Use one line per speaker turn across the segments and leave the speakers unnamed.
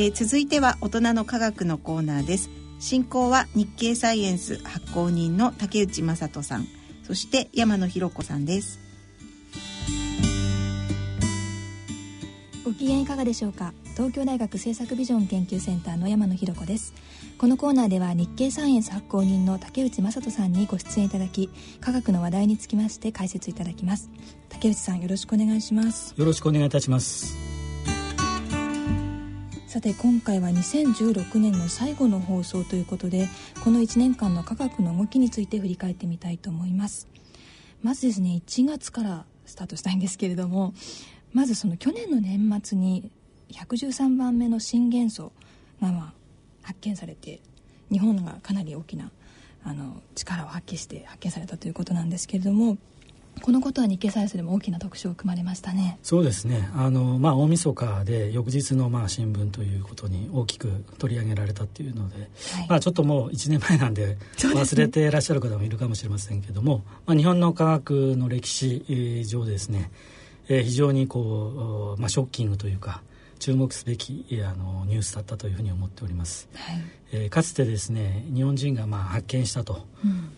えー、続いては大人の科学のコーナーです。進行は日経サイエンス発行人の竹内正人さん。そして山野博子さんです。
ご機嫌いかがでしょうか？東京大学政策ビジョン研究センターの山野博子です。このコーナーでは日経サイエンス発行人の竹内正人さんにご出演いただき科学の話題につきまして解説いただきます。竹内さんよろしくお願いします。
よろしくお願いいたします
さて今回は2016年の最後の放送ということでこの1年間の科学の動きについて振り返ってみたいと思います。まずですね1月からスタートしたいんですけれどもまずその去年の年末に113番目の新元素がま発見されて日本がかなり大きなあの力を発揮して発見されたということなんですけれどもこのことは日経サイエンスでも大きな特集を組まれましたね。
そうですね。あのまあ大晦日で翌日のまあ新聞ということに大きく取り上げられたっていうので、はい、まあちょっともう1年前なんで忘れていらっしゃる方もいるかもしれませんけども、ね、まあ日本の科学の歴史上ですね、えー、非常にこうまあショッキングというか。注目すべきあのニュースだったというふうに思っております、はい、えー、かつてですね日本人がまあ発見したと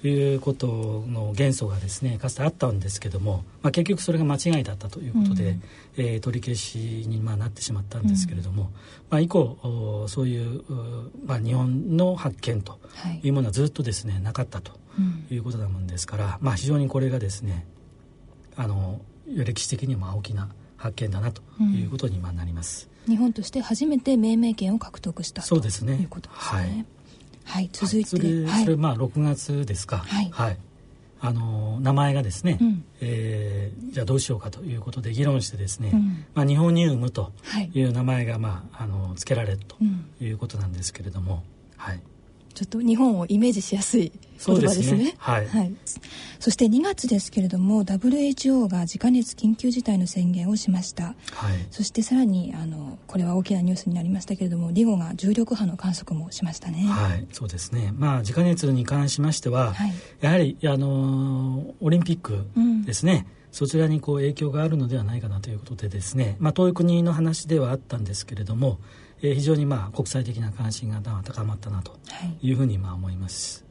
いうことの元素がですねかつてあったんですけども、まあ、結局それが間違いだったということで、うん、えー、取り消しにまあなってしまったんですけれども、うん、まあ、以降そういう、まあ、日本の発見とい。うものはずっとですねなかったということなもんですから、まあ、非常にこれがですねあの歴史的にも大きな発見だなということになります。
日本として初めて命名権を獲得したそうですね。ということですね。はい、はい、続いて、はい、
それそれまあ6月ですか。はい。はい、あの名前がですね、うん、えー、じゃあどうしようかということで議論してですね、うん、まあ、日本ニウムという名前が、まあ、あの付けられるということなんですけれども、はい、
ちょっと日本をイメージしやすい言葉ですね。すねはい、はい。そして2月ですけれども WHO が自家熱緊急事態の宣言をしました。はい。そしてさらにあのこれは大きなニュースになりましたけれどもリゴが重力波の観測もしましたね。
はい、そうですね。まあ自家熱に関しましては、はい、やはりあのオリンピックですね。うんそちらにこう影響があるのではないかなということでですね、まあ、遠い国の話ではあったんですけれども、えー、非常にまあ国際的な関心が高まったなとい。うふうにまあ思います。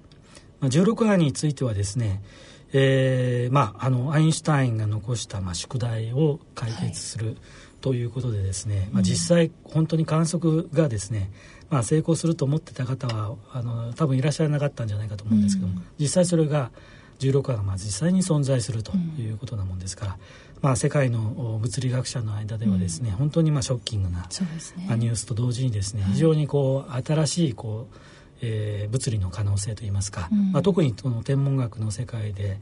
まあ、16話についてはですね、えーまあ、あのアインシュタインが残したまあ宿題を解決する、はい、ということでですね、まあ、実際本当に観測がですね、まあ、成功すると思ってた方はあの多分いらっしゃらなかったんじゃないかと思うんですけども、うん、実際それが16話がまあ実際に存在するということなもんですから、まあ、世界の物理学者の間ではですね、うん、本当にまあショッキングな、ね、ニュースと同時にですね、非常にこう新しいこう、えー、物理の可能性といいますか、うん、まあ、特にこの天文学の世界で、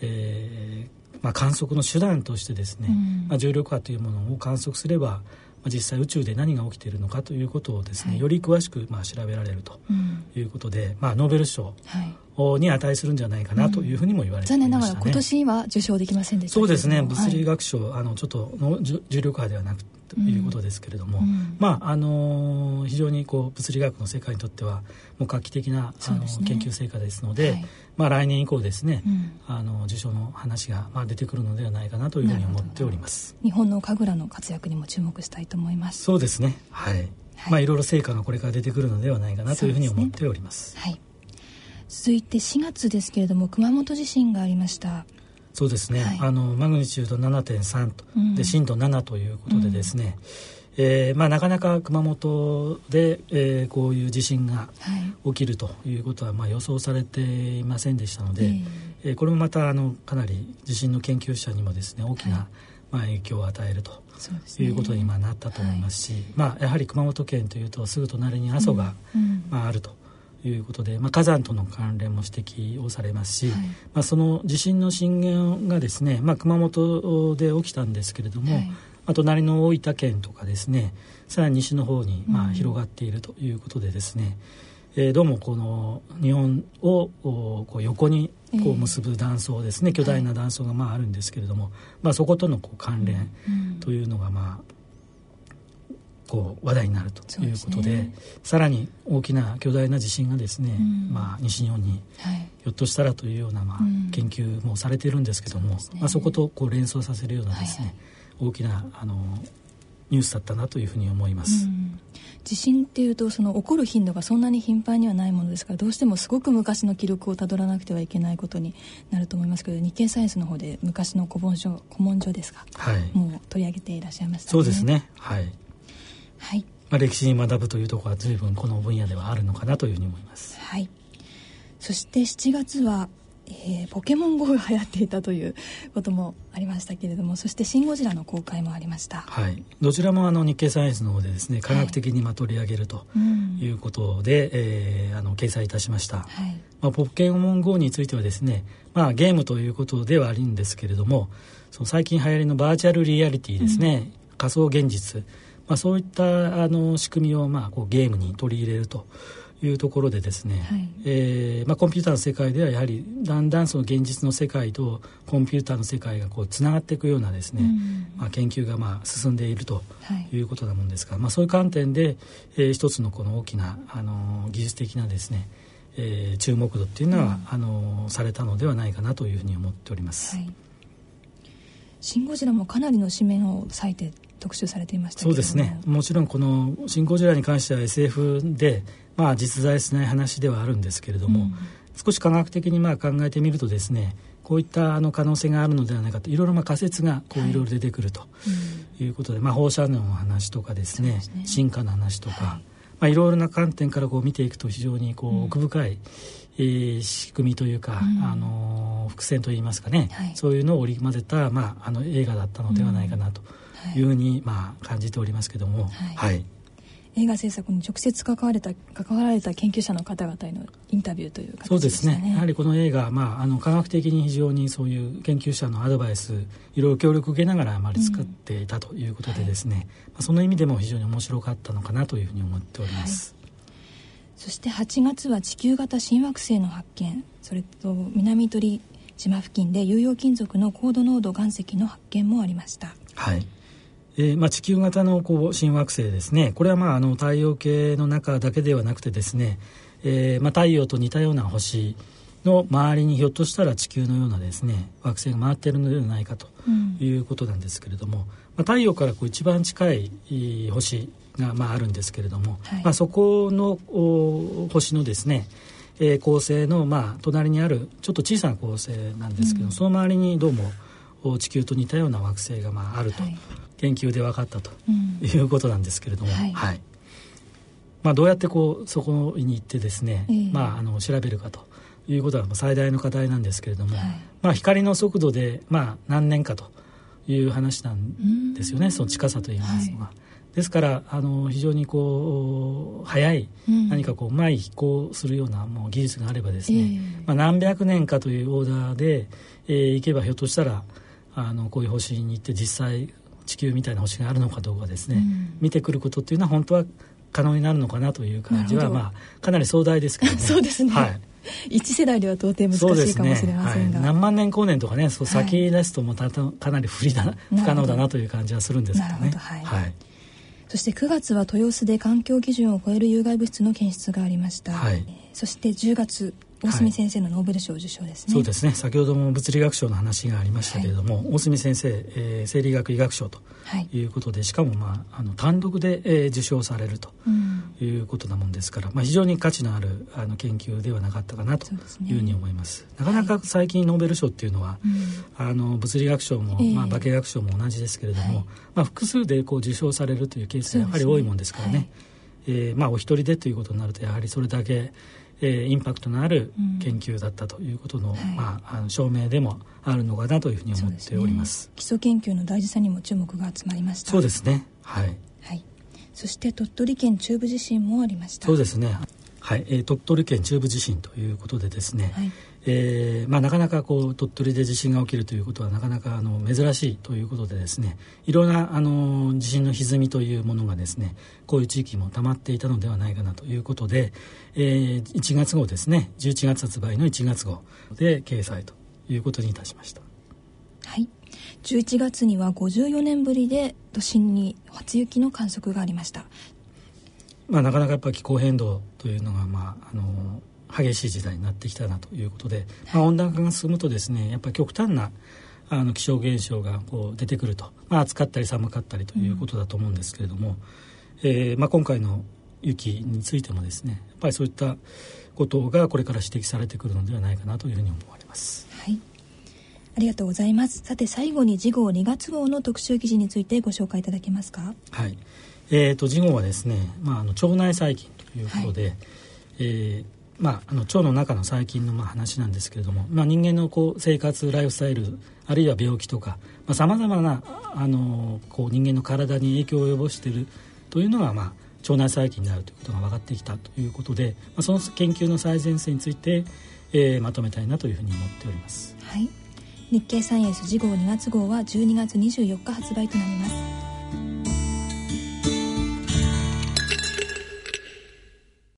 えーまあ、観測の手段としてですね、うん、まあ、重力波というものを観測すれば、まあ、実際宇宙で何が起きているのかということをですね、はい、より詳しくまあ調べられるということで、まあ、ノーベル賞、はいに値するんじゃないかなというふうにも言われていました、ねうん、残念ながら
今年は受賞できませんでした
そうですね物理学賞、はい、あのちょっとの重力波ではなくということですけれども、うん、まああの非常にこう物理学の世界にとってはもう画期的な、あの研究成果ですので、はい、まあ来年以降ですね、うん、あの受賞の話がまあ出てくるのではないかなというふうに思っております。
日本の神楽の活躍にも注目したいと思います。
そうですね。はい。はい、まあいろいろ成果がこれから出てくるのではないかなというふうに思っております。すね、はい。
続いて4月ですけれども熊本地震がありました。
そうですね、はい、あのマグニチュード7.3と、うん、で震度7ということでですね、うん、えー、まあ、なかなか熊本で、えー、こういう地震が起きるということは、まあ、予想されていませんでしたので、ええ。ー、これもまたあのかなり地震の研究者にもですね大きな、はい、まあ、影響を与えると、ね、いうことに今なったと思いますし、はい、まあ、やはり熊本県というとすぐ隣に阿蘇が、うん、まあ、あると。いうことで、まあ、火山との関連も指摘をされますし、はい、まあ、その地震の震源がですね、まあ、熊本で起きたんですけれども、はい、まあ、隣の大分県とかですねさらに西の方にまあ広がっているということでですね、うん、えー、どうもこの日本をこう横にこう結ぶ断層ですね、えー、巨大な断層がまああるんですけれども、はい、まあ、そことのこう関連というのがまあこう話題になるということで、ね、さらに大きな巨大な地震がですね、うん、まあ、西日本にひょっとしたらというような、まあ、研究もされているんですけども、そ、ね、まあ、そことこう連想させるようなですね、はいはい、大きなあのニュースだったなというふうに思います。
地震っていうとその起こる頻度がそんなに頻繁にはないものですからどうしてもすごく昔の記録をたどらなくてはいけないことになると思いますけど日経サイエンスの方で昔の古文書古文書ですか、はい、もう取り上げていらっしゃいました、ね、
そうですね。はい、
はい。
まあ、歴史に学ぶというところは随分この分野ではあるのかなというふうに思います。
はい。そして7月はえー、ポケモン GO が流行っていたということもありましたけれどもそして「シン・ゴジラ」の公開もありました、
はい、どちらもあの日経サイエンスの方でですね科学的にま取り上げるということで、はい、えー、あの掲載いたしました、はい、まあ、ポケモン GO についてはですね、まあ、ゲームということではあるんですけれどもその最近流行りのバーチャルリアリティですね、うん、仮想現実、まあ、そういったあの仕組みをまあこうゲームに取り入れると。いうところでですね、はい、えー、まあ、コンピューターの世界ではやはりだんだんその現実の世界とコンピューターの世界がこうつながっていくようなですね、うん、まあ、研究がまあ進んでいるということなもんですが、はい、まあ、そういう観点で、えー、一つのこの大きな、あの技術的なですね、えー、注目度っていうのは、うん、あのされたのではないかなというふうに思っております。はい
シン・ゴジラもかなりの紙面を割いて特集されていました
そうですね。もちろんこの「シン・ゴジラ」に関しては SF で、まあ、実在しない話ではあるんですけれども、うん、少し科学的にまあ考えてみるとですねこういったあの可能性があるのではないかといろいろまあ仮説がこうい。ろいろ出てくるということで、はいうん、まあ、放射能の話とかですね、ね、進化の話とか、はい。まあ、いろいろな観点からこう見ていくと非常にこう奥深い、うんえー、仕組みというか、うん、あの伏線といいますかね、はい、そういうのを織り交ぜた、まあ、あの映画だったのではないかなとい。うふうに、まあ、感じておりますけども。はい、
映画制作に直接関われた関わられた研究者の方々へのインタビューというね、
そうですね。やはりこの映画、まあ、あの科学的に非常にそういう研究者のアドバイスいろいろ協力を受けながらあまり作っていたということでですね、うんはい、まあ、その意味でも非常に面白かったのかなというふうに思っております。はい。
そして8月は地球型新惑星の発見。それと南鳥島付近で有用金属の高度濃度岩石の発見もありました。
はいえーまあ、地球型のこう新惑星ですね。これはまああの太陽系の中だけではなくてですね、えーまあ、太陽と似たような星の周りにひょっとしたら地球のようなですね惑星が回っているのではないかということなんですけれども、うん、まあ、太陽からこう一番近い星が、まあ、あるんですけれども、はい、まあ、そこの星のですね、えー、恒星の、まあ、隣にあるちょっと小さな恒星なんですけど、うん、その周りにどうも地球と似たような惑星が、まあ、あると、はい、研究で分かったということなんですけれども、うん、はい、はい、まあ、どうやってこうそこに行ってですね、えー、まあ、あの調べるかということは最大の課題なんですけれども、はい、まあ、光の速度で、まあ、何年かという話なんですよね、その近さといいますのは。ですからあの非常にこう早い、うん、何かこううまい飛行するようなもう技術があればですね、えー、まあ、何百年かというオーダーで、えー、行けばひょっとしたらあのこういう星に行って実際地球みたいな星があるのかどうかですね、うん、見てくることっていうのは本当は可能になるのかなという感じは、まあ、かなり壮大ですけどね。
そうですね、はい。一世代では到底難しいかもしれませんが、ね。
はい、何万年後年とかねそう先ですともたかなり不利だ不可能だなという感じはするんですけどね。はい、はい。
そして9月は豊洲で環境基準を超える有害物質の検出がありました、はい、そして10月大隅先生のノーベル賞受賞ですね、
はい、そうですね。先ほども物理学賞の話がありましたけれども、はい、大隅先生、えー、生理学医学賞とい。うことで、はい、しかも、まあ、あの単独で、えー、受賞されるということなもんですから、まあ、非常に価値のあるあの研究ではなかったかなというふうに思います、ね、なかなか最近ノーベル賞っていうのは、あの物理学賞も、えー、まあ、化学賞も同じですけれども、まあ、複数でこう受賞されるというケースがやはり多いもんですからね。ね、えー、まあ、お一人でということになるとやはりそれだけえー、インパクトのある研究だったということのうんはい、まあ、あの証明でもあるのかなというふうに思っております、
ね、基礎研究の大事さにも注目が集まりました。
そうですね。はい、
はい、そして鳥取県中部地震もありました。
そうですね。はい、えー、鳥取県中部地震ということでですね、はい、えー、まあ、なかなかこう鳥取で地震が起きるということはなかなかあの珍しいということでですねいろんなあの地震の歪みというものがですねこういう地域も溜まっていたのではないかなということで、えー、1月号ですね11月発売の1月号で掲載ということにいたしました。
はい11月には54年ぶりで都心に初雪の観測がありました、
まあ、なかなかやっぱ気候変動というのが、まあ、あの激しい時代になってきたなということで、まあ、温暖化が進むとですねやっぱり極端なあの気象現象がこう出てくると、まあ、暑かったり寒かったりということだと思うんですけれども、うん、えー、まあ、今回の雪についてもですねやっぱりそういったことがこれから指摘されてくるのではないかなというふうに思われます。
はいありがとうございます。さて最後に次号2月号の特集記事についてご紹介いただけますか？
はい。えっ、ー、と次号はですね、まああの腸内細菌ということで、はい、えー、まあ、あの腸の中の細菌のまあ話なんですけれども、まあ、人間のこう生活ライフスタイルあるいは病気とかさまざ、まなあのこう人間の体に影響を及ぼしているというのが、まあ、腸内細菌であるということが分かってきたということで、まあ、その研究の最前線について、えー、まとめたいなというふうに思っております。
はい日経サイエンス次号2月号は12月24日発売となります